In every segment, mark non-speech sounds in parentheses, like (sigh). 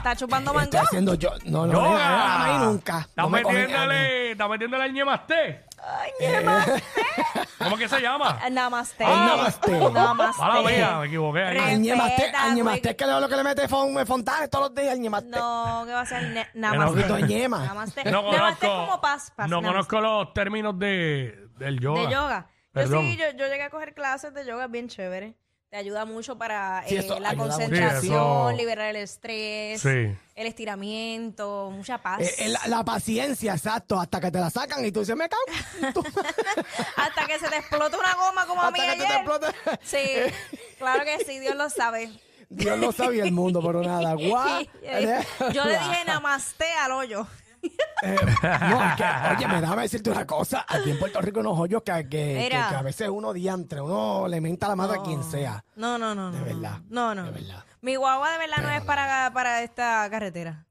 ¿Está chupando mango? Estoy haciendo yo. No, no, no, no, no, no, nunca. Está No me cogen- metiéndole, está metiéndole al ñemasté. Ay, namaste. (laughs) ¿Cómo que se llama? Namaste. Ah, namaste. Namaste. Mala mía, me equivoqué ahí. Al ñemaste, al ñemaste que lo que le mete fon, fontanes todos los días, al ñemaste. No, ¿qué va a ser? No, Namaste. poquito de ñema. Namaste. No Namaste conozco, como paz. paz no namaste. conozco los términos de, del yoga. De yoga. Yo Perdón. sí, yo, yo llegué a coger clases de yoga bien chévere. Te ayuda mucho para Sí, eh, eso la ayuda mucho. concentración, Sí, eso- liberar el estrés, Sí. el estiramiento, mucha paz. Eh, eh, la, la paciencia, exacto, hasta que te la sacan y tú dices, me cago. en tu-". (laughs) Hasta que se te explota una goma como a mí hasta que te, explote. Sí, (laughs) claro que sí, Dios lo sabe. Dios lo sabía el mundo, pero nada. (laughs) Guau. Yo le dije namaste al hoyo. Eh, no, es que, oye, me déjame decirte una cosa. Aquí en Puerto Rico hay unos hoyos que, que, que- Mira. que a veces uno diantre, uno le menta la madre a quien sea. No, no, no, no. De verdad, No, no. de verdad. Mi guagua de verdad no es para, para esta carretera.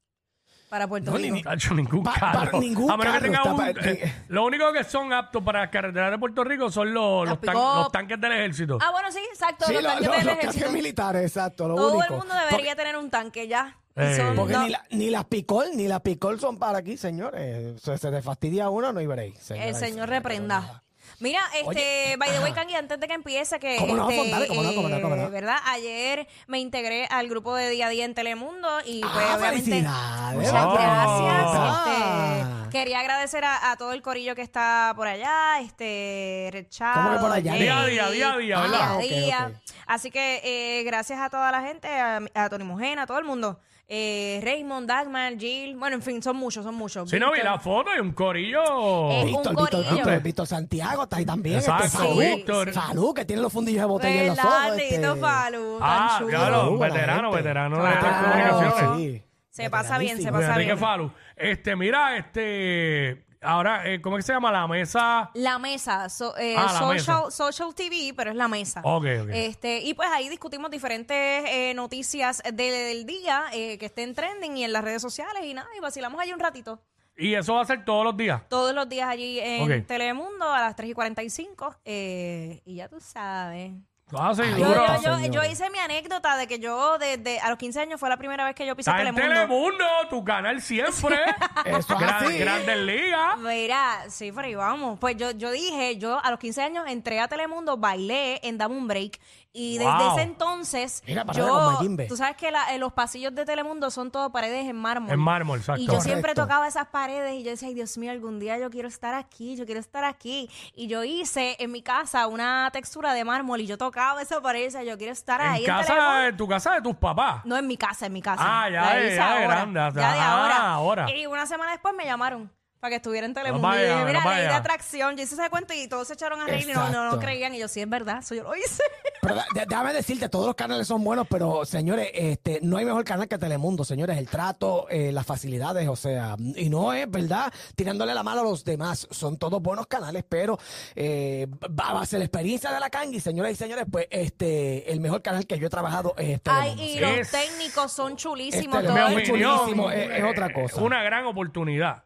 Para Puerto No, ni- Rico. ni- Tacho, ningún Pa- carro. para ningún a menos que tenga un, pa- eh, Lo único que son aptos para las carreteras de Puerto Rico son los, los, tan- pick-up. los tanques del ejército. Ah, bueno, sí, exacto. Sí, los lo- tanques lo- del los ejército. tanques militares, exacto, lo Todo único. el mundo debería tener un tanque ya. Eh. son Porque ni, la- ni las picol, ni las picol son para aquí, señores. Se, se te fastidia uno, no hay break. el señor reprenda. Mira, este, Oye, by the way. Kangi, antes de que empiece, que ¿Cómo no, este, Fontana? ¿Cómo no, cómo no, cómo no? eh, ¿verdad? Ayer me integré al grupo de Día a Día en Telemundo y pues Ah, obviamente felicidades. muchas Oh. gracias. Ah. Este, quería agradecer a, a todo el corillo que está por allá, este Rechado, ¿Cómo que por allá? Día a día, día a día, ¿verdad? Día a Ah, día. Así que eh, gracias a toda la gente, a, a Tony Mojena, a todo el mundo. Eh, Raymond, Dagmar, Jill, bueno, en fin, son muchos, son muchos. Si no vi Víctor. la foto y un corillo. Eh, Víctor, un Víctor, corillo. Víctor, Víctor Santiago está ahí también. Exacto, este, Salud, Víctor. Salud, que tiene los fundillos de botella en los ojos. ¿Verdad, este. Tito Falu? ah, tan chulo. claro, Salud, buena veterano, gente. veterano de Claro, estas comunicaciones. sí. Se pasa bien, se pasa Enrique bien. Falu. Este, mira, este. Ahora, eh, ¿cómo es que se llama? La mesa. La mesa, so- eh, Ah, la social, mesa. social TV, pero es la mesa. Ok, ok. Este, y pues ahí discutimos diferentes eh, noticias de- del día eh, que estén trending y en las redes sociales y nada, y vacilamos allí un ratito. Y eso va a ser todos los días. Todos los días allí en Ok. Telemundo a las 3 y 45. eh, y ya tú sabes. Ah, sí, Ay, Yo, duro. yo, yo, señores. yo hice mi anécdota de que yo desde a los 15 años fue la primera vez que yo pisé Está en Telemundo. Telemundo, tu canal siempre. (laughs) Eso es Gran- así. Grandes Ligas. Mira, sí, pero ahí vamos. Pues yo, yo dije, yo a los 15 años entré a Telemundo, bailé en Dame un Break. Y desde Wow. ese entonces, Mira, con yo, Mayimbe. tú sabes que la- eh, los pasillos de Telemundo son todos paredes en mármol. En mármol, exacto. Y yo siempre Correcto. tocaba esas paredes y yo decía, ay Dios mío, algún día yo quiero estar aquí, yo quiero estar aquí. Y yo hice en mi casa una textura de mármol y yo tocaba y decía, yo quiero estar ahí En casa, en tu casa de tus papás. No en mi casa, en mi casa. Ah, ya La de- hice ya de ahora, grande, ya de ah, ahora. ahora. Y una semana después me llamaron para que estuviera en Telemundo. vaya, y yo dije, mira, no ley de atracción. Yo hice ese cuento y todos se echaron a reír y no, no, no creían. Y yo, sí, es verdad, eso yo lo hice. (laughs) Pero déjame decirte, todos los canales son buenos, pero señores, este, no hay mejor canal que Telemundo, señores. El trato, eh, las facilidades, o sea, y no es verdad tirándole la mano a los demás. Son todos buenos canales, pero eh, va a base de la experiencia de la Kangi, señoras y señores, pues este, el mejor canal que yo he trabajado es Ay, Telemundo. y sí. los Es- técnicos son chulísimos. Este, todos. es chulísimo, es- es otra cosa. Una gran oportunidad.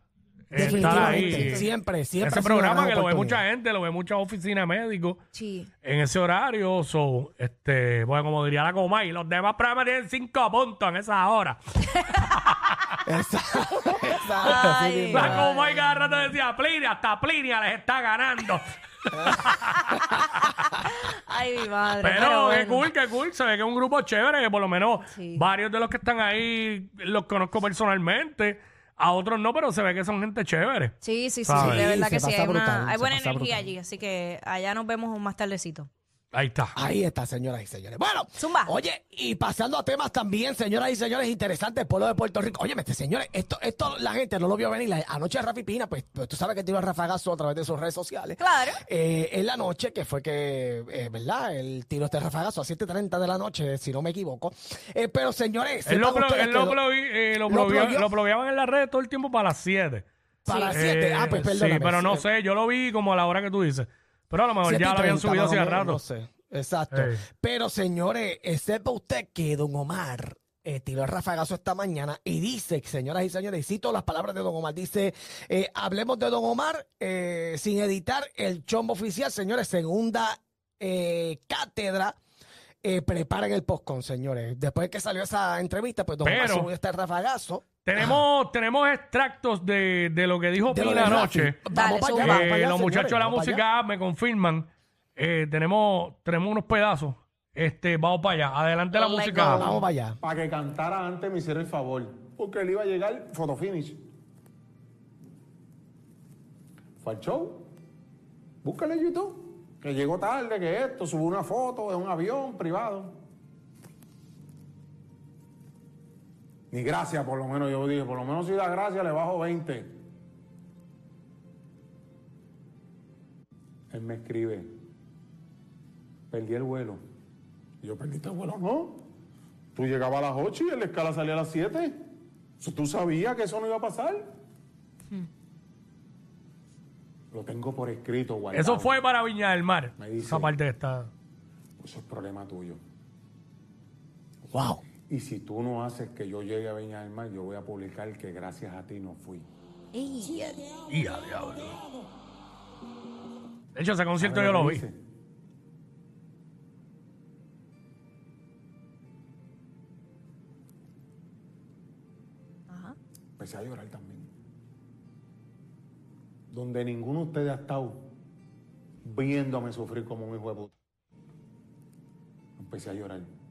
Estar Definitivamente, ahí. siempre, siempre. Ese ha sido una programa que lo ve oportunidad. mucha gente, lo ve muchas oficinas médicos Sí. en ese horario. So, este, bueno, como diría la Comay, los demás programas tienen cinco puntos en esa hora. (laughs) Exacto, exacto, Ay. así mismo. La Comay cada rato decía, Plinia, hasta Plinia les está ganando. (laughs) Ay, mi madre. Pero, qué bueno. cool, qué cool. Se ve que es un grupo chévere, que por lo menos Sí. varios de los que están ahí los conozco personalmente. A otros no, pero se ve que son gente chévere. Sí, sí, sí, ¿Sabes? de verdad Sí, que se sí. pasa Hay, una- brutal, hay se buena pasa energía brutal. allí, así que allá nos vemos más tardecito. Ahí está. Ahí está, señoras y señores. Bueno, Zumba. oye, y pasando a temas también, señoras y señores, interesantes, el pueblo de Puerto Rico. Oye, este señores, esto, esto la gente no lo vio venir. La- Anoche Rafi Pina, pues, pues, tú sabes que tiró el rafagazo a través de sus redes sociales. Claro. Eh, en la noche, que fue que, eh, ¿verdad? Él tiró este rafagazo a 7.30 de la noche, si no me equivoco. Eh, pero señores, Él lo, ustedes él lo, eh, lo, plugueaban en las redes todo el tiempo para las 7. para las Eh, 7. Ah, pues perdóname. Sí, pero no sé, yo lo vi como a la hora que tú dices. Pero a lo mejor ya lo habían 30, subido hace rato. No sé, exacto. Pero señores, sepa usted que Don Omar eh, tiró el rafagazo esta mañana y dice, señoras y señores, y cito las palabras de Don Omar, dice, eh, hablemos de Don Omar eh, sin editar el chombo oficial, señores, segunda eh, cátedra. Eh, preparen el postcon, señores. Después que salió esa entrevista, pues Don Omar Pero- subió este rafagazo. Tenemos, tenemos extractos de, de lo que dijo De lo Pina de Rafi. anoche. Vamos Dale, allá, vamos Eh, allá, los muchachos de la señores, vamos para música allá. me confirman. Eh, tenemos, tenemos unos pedazos. Este, vamos para allá. Adelante la Let's música. Vamos para allá. Para que cantara antes me hiciera el favor. Porque él iba a llegar fotofinish. Fue al show. Búscale en YouTube. Que llegó tarde, que esto, subió una foto de un avión privado. Ni gracias, por lo menos yo dije, por lo menos si da gracias le bajo 20. Él me escribe, perdí el vuelo. Y yo, ¿perdiste el vuelo? No. Tú llegabas a las 8 y la escala salía a las 7. Eso, ¿Tú sabías que eso no iba a pasar? Lo tengo por escrito, guardado. Eso fue para Viña del Mar. Me dice- Esa parte está. Eso es problema tuyo. Wow. Y si tú no haces que yo llegue a Viña del Mar, yo voy a publicar que gracias a ti no fui. Y a diablo. De hecho, ese concierto ¿Sabes yo lo vi. dice? Ajá. Empecé a llorar también. Donde ninguno de ustedes ha estado viéndome sufrir como un hijo de puta. Empecé a llorar.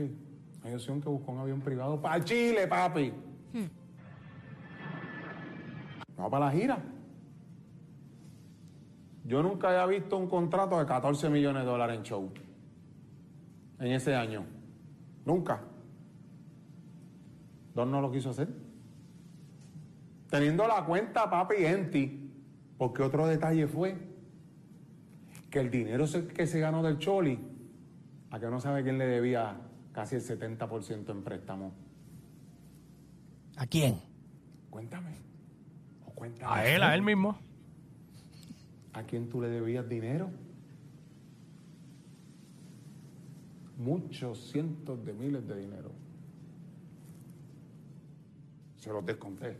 Papi, hay opción que buscó un avión privado para Chile, papi. Vamos para la gira. Yo nunca había visto un contrato de 14 millones de dólares en show. En ese año. Nunca. Don no lo quiso hacer. Teniendo la cuenta, papi, en ti. Porque otro detalle fue que el dinero que se ganó del Choli, a que no sabe quién le debía casi el 70% en préstamo. ¿A quién? Cuéntame. O cuéntame. A él, a él mismo. ¿A quién tú le debías dinero? Muchos cientos de miles de dinero. Se los desconté.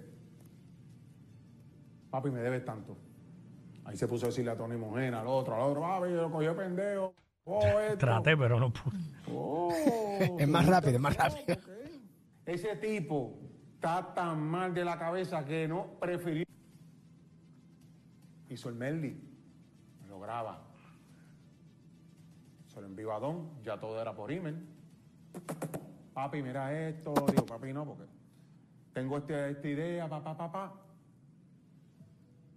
Papi, me debes tanto. Ahí se puso a decirle a Tony Mojena, al otro, al otro, papi, yo lo cogí de pendejo. Oh. Traté, pero no pude. Oh, Es más rápido, es más rápido. Ese tipo está tan mal de la cabeza que no prefirió. Hizo el Meldi, me lo graba. Se lo envió a Don, ya todo era por email. Papi, mira esto. Digo, papi, no, porque tengo este- esta idea, papá, papá.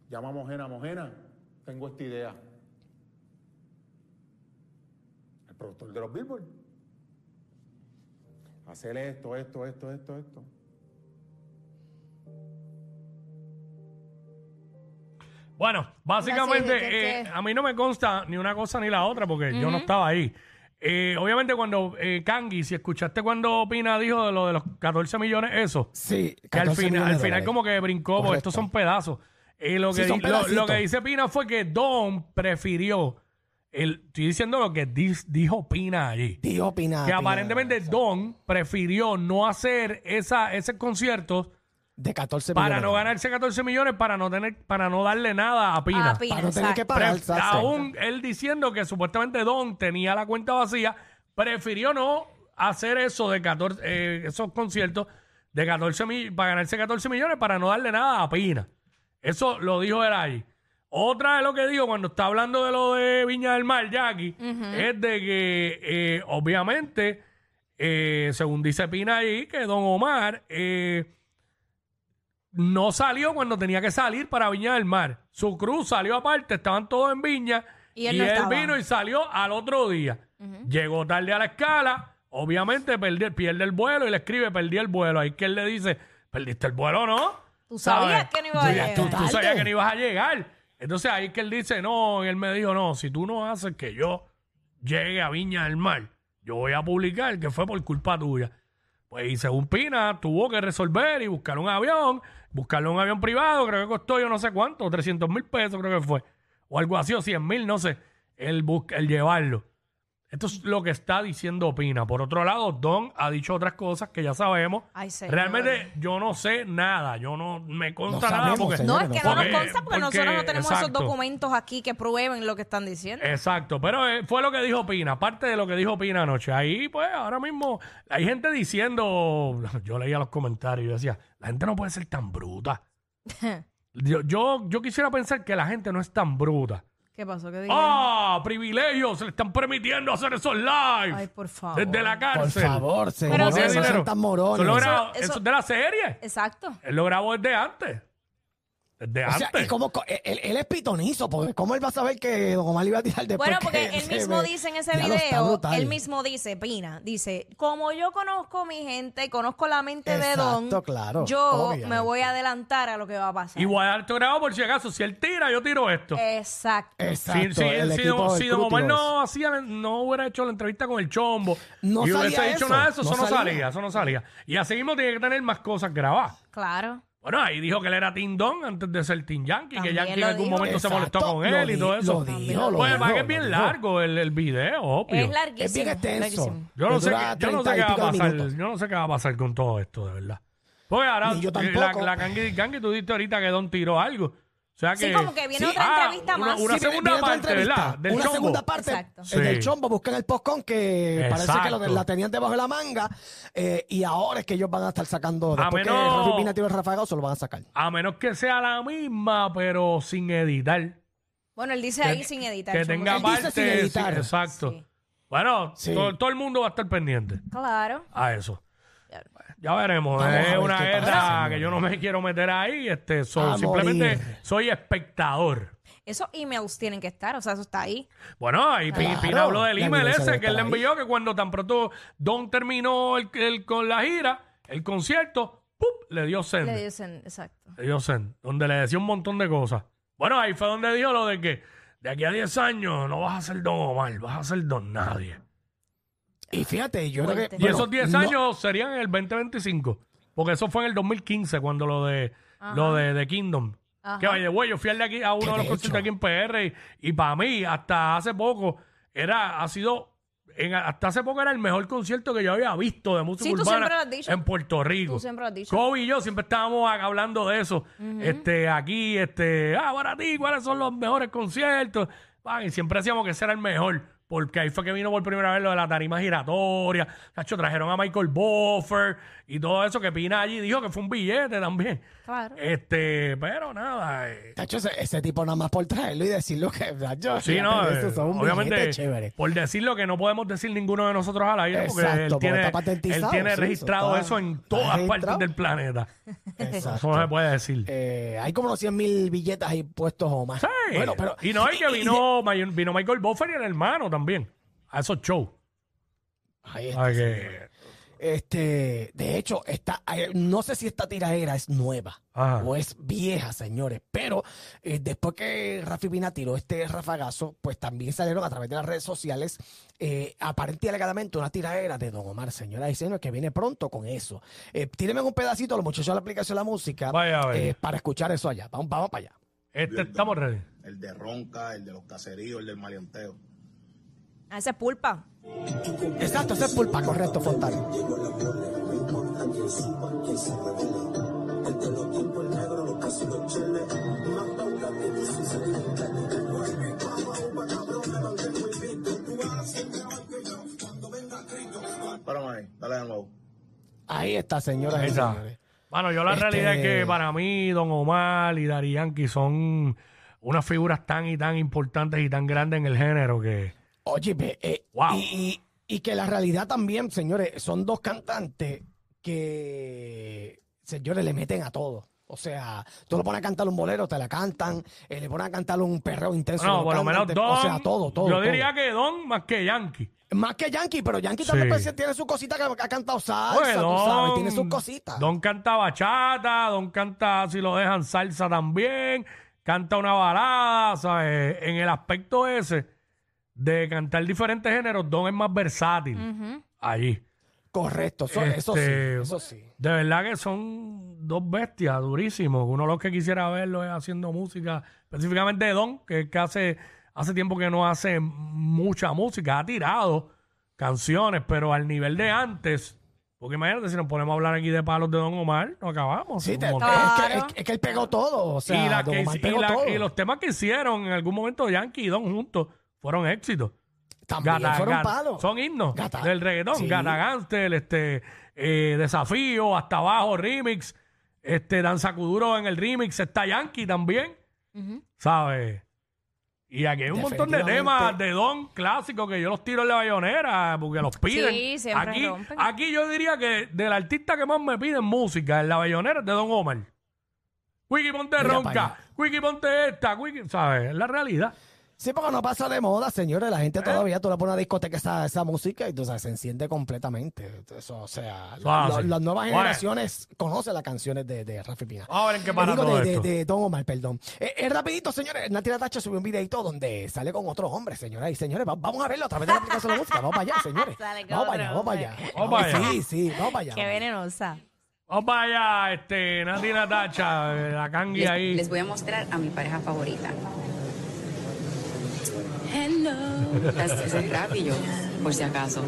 Llama a Mojena, Mojena, tengo esta idea. El productor de los Billboard. Hacer esto, esto, esto, esto, esto. Bueno, básicamente, Así, ¿qué- qué? eh, a mí no me consta ni una cosa ni la otra porque yo no estaba ahí. Eh, obviamente, cuando eh, Kangi, si escuchaste cuando Pina dijo de lo de los 14 millones, eso, Sí. que al 14 final, al final como que brincó, porque estos son pedazos. Eh, lo, Sí, que son di- lo- que dice Pina fue que Don prefirió, el, estoy diciendo lo que dis- dijo Pina allí, Tío Pina. que Pina, aparentemente Don prefirió no hacer esa, ese concierto De 14 para millones. no ganarse 14 millones, para no tener, para no darle nada a Pina. Ah, Pina, Para no tener que exacto. pagar. Exacto. aún él diciendo que supuestamente Don tenía la cuenta vacía, prefirió no hacer eso de 14, eh, esos conciertos de 14 mil, para ganarse 14 millones para no darle nada a Pina. Eso lo dijo él ahí. Otra de lo que dijo cuando está hablando de lo de Viña del Mar, Jackie, es de que eh, obviamente eh, según dice Pina ahí, que Don Omar eh, no salió cuando tenía que salir para Viña del Mar. Su cruz salió aparte, estaban todos en Viña. Y él no estaba. vino y salió al otro día. Llegó tarde a la escala, obviamente perdi- pierde el vuelo y le escribe, perdí el vuelo. Ahí que él le dice, perdiste el vuelo, ¿no? Tú sabías que no iba a Tú llegar. Tú, sabías que no ibas a llegar. Entonces ahí que él dice, no, y él me dijo, no, si tú no haces que yo llegue a Viña del Mar, yo voy a publicar que fue por culpa tuya. Pues y según Pina, tuvo que resolver y buscar un avión, buscarle un avión privado, creo que costó yo no sé cuánto, 300 mil pesos creo que fue, o algo así, o 100 mil, no sé, el, el llevarlo. Esto es lo que está diciendo Pina. Por otro lado, Don ha dicho otras cosas que ya sabemos. Ay, señor. Realmente yo no sé nada, yo no me consta No nada sabemos, porque... No, es que no nos porque- consta porque, porque- nosotros no tenemos esos documentos aquí que prueben lo que están diciendo. Exacto, pero eh, fue lo que dijo Pina, parte de lo que dijo Pina anoche. Ahí, pues, ahora mismo hay gente diciendo, (laughs) yo leía los comentarios y yo decía, la gente no puede ser tan bruta. (laughs) yo, yo, yo quisiera pensar que la gente no es tan bruta. ¿Qué pasó? ¿Qué dijeron? ¡Ah! Privilegios, se le están permitiendo hacer esos live. Ay, por favor. Desde la Por cárcel. favor, ¿Cómo señores, hacía no sean dinero? tan Eso, lo morones. grabó- Eso- eso es de la serie. Exacto. Él lo grabó desde antes. O sea, antes. y como, co- él, él es pitonizo, porque ¿cómo él va a saber que Don Omar iba a tirar después Bueno, que porque él (laughs) mismo ve? dice en ese video, él mismo dice, Pina, dice, como yo conozco mi gente, conozco la mente de Don, claro, yo obviamente. me voy a adelantar a lo que va a pasar. Y voy a por si acaso. Si él tira, yo tiro esto. Exacto. Exacto, Si, si, el si Don- si Don Omar no, hacía, no hubiera hecho la entrevista con el chombo No y hubiese eso, nada de eso, no eso no salía. salía, eso no salía. Y así mismo tiene que tener más cosas grabadas. Claro. Bueno, ahí dijo que él era Tim Don antes de ser Team Yankee, También que Yankee en lo algún dijo. momento se Exacto, molestó con lo él y todo eso. lo dijo, lo Pues dijo, para que es lo bien dijo. largo el, el video, obvio. Es larguísimo. Es bien extenso. larguísimo. Yo no, sé dura qué, yo no sé 30 qué va a pico de pasar. minutos. Yo no sé qué va a pasar con todo esto, de verdad. Porque ahora, Ni yo la, tampoco. la Kangi Kangi, tú diste ahorita que Don tiró algo. Sí, como que viene Sí. otra Ah, entrevista una- más. una Sí, segunda parte, ¿verdad? Del una chombo. segunda parte Exacto. del chombo. Busquen el postcon que parece que lo, la tenían debajo de la manga. eh, y ahora es que ellos van a estar sacando. Después menos- que Rafi Pina tiró el rafagazo, lo van a sacar. A menos que sea la misma, pero sin editar. Bueno, él dice ahí sin editar. Que tenga parte. sin editar. sí, exacto. Sí. Bueno, Sí. todo, todo el mundo va a estar pendiente Claro. a eso. Ya veremos. Vamos a es ver una qué guerra pasa, que yo no me quiero meter ahí. Este, so- A simplemente morir. soy espectador. Esos emails tienen que estar, o sea, eso está ahí. Bueno, ahí Pi- Claro, Pina habló del la email evidencia ese debe que él le estar ahí. envió, que cuando tan pronto Don terminó el, el- con la gira, el concierto, ¡pup! le dio send. Le dicen, exacto. Le dio send, donde le decía un montón de cosas. Bueno, ahí fue donde dijo lo de que de aquí a 10 años no vas a ser Don Omar, vas a ser Don Nadie. Y fíjate, yo creo Fuerte. que. Y esos 10 no- años serían en el 2025. Porque eso fue en el 2015 cuando lo de lo de, de Kingdom. Ajá. Que vaya, güey, yo fui al de aquí a uno de los conciertos aquí en PR y, y para mí, hasta hace poco, era, ha sido, en- hasta hace poco era el mejor concierto que yo había visto de música Sí, tú urbana siempre lo has dicho. en Puerto Rico. Tú siempre lo has dicho. Kobe y yo siempre estábamos hablando de eso. Este, aquí, este, ah, para ti, ¿cuáles son los mejores conciertos? Ah, y siempre decíamos que ese era el mejor. Porque ahí fue que vino por primera vez lo de la tarima giratoria. Cacho, trajeron a Michael Buffer y todo eso que Pina allí dijo que fue un billete también. Claro. Este, pero nada. eh, Tacho, ese, ese tipo nada más por traerlo y decirlo que. Tacho, Sí, fíjate, no, eso eh, son un obviamente, billete chévere. por decirlo que no podemos decir ninguno de nosotros al aire, porque Exacto, él porque tiene, está él patentizado, tiene sí, eso registrado está- eso en está todas registrado. partes del planeta. Exacto. Eso no se puede decir. Eh, hay como unos 100 mil billetes ahí puestos o más. Sí. Bueno, pero. y no, y que y- y- vino, May- vino Michael Buffer y el hermano también. A esos shows. Ahí está. Ay, que- Este, de hecho, está, no sé si esta tiradera es nueva Ajá. o es vieja, señores, pero eh, después que Rafi Pina tiró este rafagazo, pues también salieron a través de las redes sociales, eh, aparente y alegadamente, una tiradera de Don Omar, señoras y señores, que viene pronto con eso. Eh, tírenme un pedacito, los muchachos de la aplicación de la música, Vaya eh, para escuchar eso allá. Vamos, vamos para allá. Este, estamos ready. el de Ronca, el de los caseríos, el del maleanteo. A ese es pulpa. Exacto, ese es pulpa, correcto, Fontana. Ahí, está, señoras y Esa. Bueno, yo la Este- realidad es que para mí, Don Omar y Dari Yankee son unas figuras tan y tan importantes y tan grandes en el género que. Oye, ve, eh, Wow. y, y- que la realidad también, señores, son dos cantantes que, señores, le meten a todo. O sea, tú le pones a cantar un bolero, te la cantan, eh, le pones a cantar un perreo intenso. No, lo por lo menos Don. O sea, todo, todo. Yo todo. diría que Don más que Yankee. Más que Yankee, pero Yankee Sí. también pues, tiene su cosita que ha cantado salsa, Oye, tú sabes, tiene sus cositas. Don canta bachata, Don canta, si lo dejan, salsa también, canta una balada, ¿sabes? En el aspecto ese de cantar diferentes géneros, Don es más versátil allí. Correcto, eso, eso sí, Este, eso sí. De verdad que son dos bestias durísimos. Uno de los que quisiera verlo es haciendo música, específicamente Don, que es que hace, hace tiempo que no hace mucha música. Ha tirado canciones, pero al nivel de antes. Porque imagínate, si nos ponemos a hablar aquí de palos de Don Omar, no acabamos. Sí, Un te- montón. es, que, es- es que él pegó todo, o sea, y, la Don que- Omar y pegó la- todo. y los temas que hicieron en algún momento Yankee y Don juntos fueron éxitos. También Gata- fueron gata- palos. Son himnos Gata- del reggaetón. Sí. Gata Gangster, este, eh, Desafío, Hasta Abajo, Remix, este, Danza Kuduro en el remix, está Yankee también, ¿sabes? Y aquí hay un montón de Definitivamente. temas de Don clásicos que yo los tiro en la bayonera porque los piden. Sí, siempre aquí, rompen. aquí yo diría que del artista que más me piden música en la bayonera es de Don Omar. Wiki ponte Mira pa' ronca, allá. Wiki ponte esta, Wiki, ¿sabes? Es la realidad. Sí, porque no pasa de moda, señores. La Eh. gente todavía, tú le pones a una discoteca esa, esa música y tú sabes, se enciende completamente. Eso, o sea, las nuevas Bueno. generaciones conocen las canciones de, de Rafi Pina. Vamos a ver en qué Eh, para digo, todo de, de, esto. de Don Omar, perdón. Eh, eh, rapidito, señores, Nati Natacha subió un videito donde sale con otros hombres, señoras y señores. Va- vamos a verlo a través de la aplicación de la música. Vamos para allá, señores. Sale con Vamos para allá, otro vamos para allá. hombre. Vamos para allá. Sí, sí, vamos para allá. Qué venenosa. Vamos para allá, este, Nati Natacha, eh, la Les, ahí. les voy a mostrar a mi pareja favorita. Es Rafi yo, por si acaso.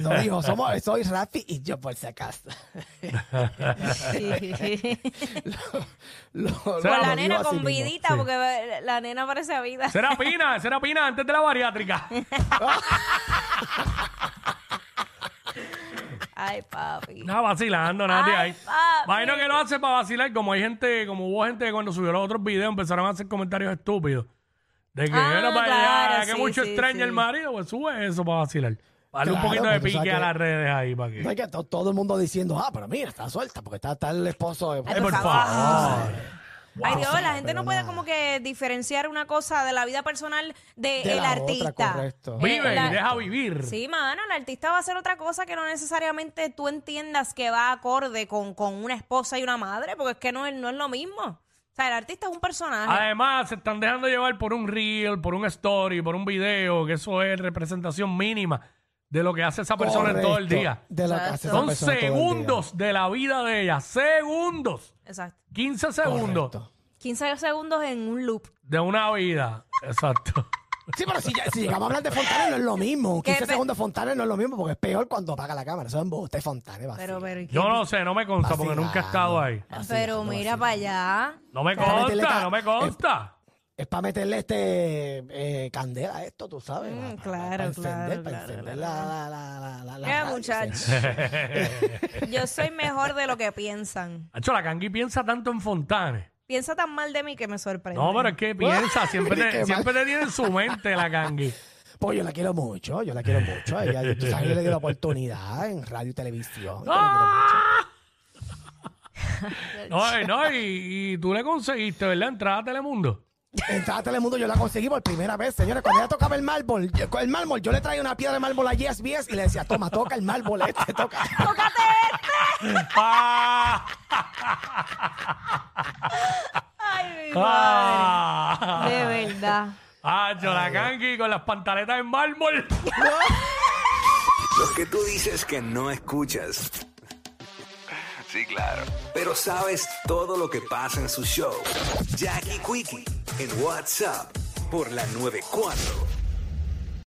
Lo dijo, somos, soy Rafi y yo por si acaso. Lo- lo- Con lo la nena con vidita, Sí. porque la nena parece vida. Será Pina, será Pina antes de la bariátrica. (laughs) Ay, papi. No, vacilando, Nati Ay, ahí. papi. Imagino que lo hace para vacilar, como hay gente, como hubo gente que cuando subió los otros videos empezaron a hacer comentarios estúpidos. De que Ah, era para claro, allá, que sí, mucho sí, extraña sí. el marido, pues sube eso para vacilar. Darle un Claro, poquito de porque tú pique sabes a que- las redes ahí para No que. hay que to- todo el mundo diciendo, ah, pero mira, está suelta porque está, está el esposo de. Ay, por por favor. favor. Ay, Dios, la gente no puede nada. como que diferenciar una cosa de la vida personal del De otra, artista. correcto. Vive Eh, la- y deja vivir. Sí, mano, el artista va a hacer otra cosa que no necesariamente tú entiendas que va acorde con, con una esposa y una madre, porque es que no, es- no es lo mismo. O sea, el artista es un personaje. Además, se están dejando llevar por un reel, por un story, por un video, que eso es representación mínima de lo que hace esa persona en todo el Correcto, día. De lo que hace esa Son persona todo el día. segundos de la vida de ella. Segundos. Exacto. 15 segundos Correcto. 15 segundos en un loop. de una vida. Exacto. Sí, pero si, ya- si llegamos a hablar de Fontana no es lo mismo. Que 15 pe- segundos de Fontana no es lo mismo porque es peor cuando apaga la cámara. Eso es embuste, Fontana. Pero, pero, Yo no sé, no me consta porque nunca he estado ahí. pero mira para allá. No me Para meterle consta, ca- no me consta. Es para meterle este eh, candela a esto, tú sabes. Mm, para- claro, para, encender, claro, para encender claro. la, la, la, la, la, la Mira, radio, muchacho. señor. (laughs) (laughs) Yo soy mejor de lo que piensan. Hacho, la Cangui piensa tanto en Fontanes. Piensa tan mal de mí que me sorprende. No, pero es que piensa, (laughs) siempre te, siempre te tiene en su mente la Cangui. Pues yo la quiero mucho, yo la quiero mucho. Ella, tú sabes, yo le di la oportunidad en radio y televisión. yo la ¡Ah! No, y- no, y, y tú le conseguiste, ¿verdad? Entrada a Telemundo. Entrada a Telemundo yo la conseguí por primera vez, señores. Cuando ella tocaba el mármol, yo- con el mármol, yo le traía una piedra de mármol a Yes Bies y le decía, toma, toca el mármol este, toca. (laughs) (laughs) ¡Ah! Ay, mi madre. ¡Ah! De verdad. Hacho, la Cangui con las pantaletas en mármol. (laughs) Los que tú dices que no escuchas. Sí, claro. Pero sabes todo lo que pasa en su show. Jackie Quickie en WhatsApp por la 94.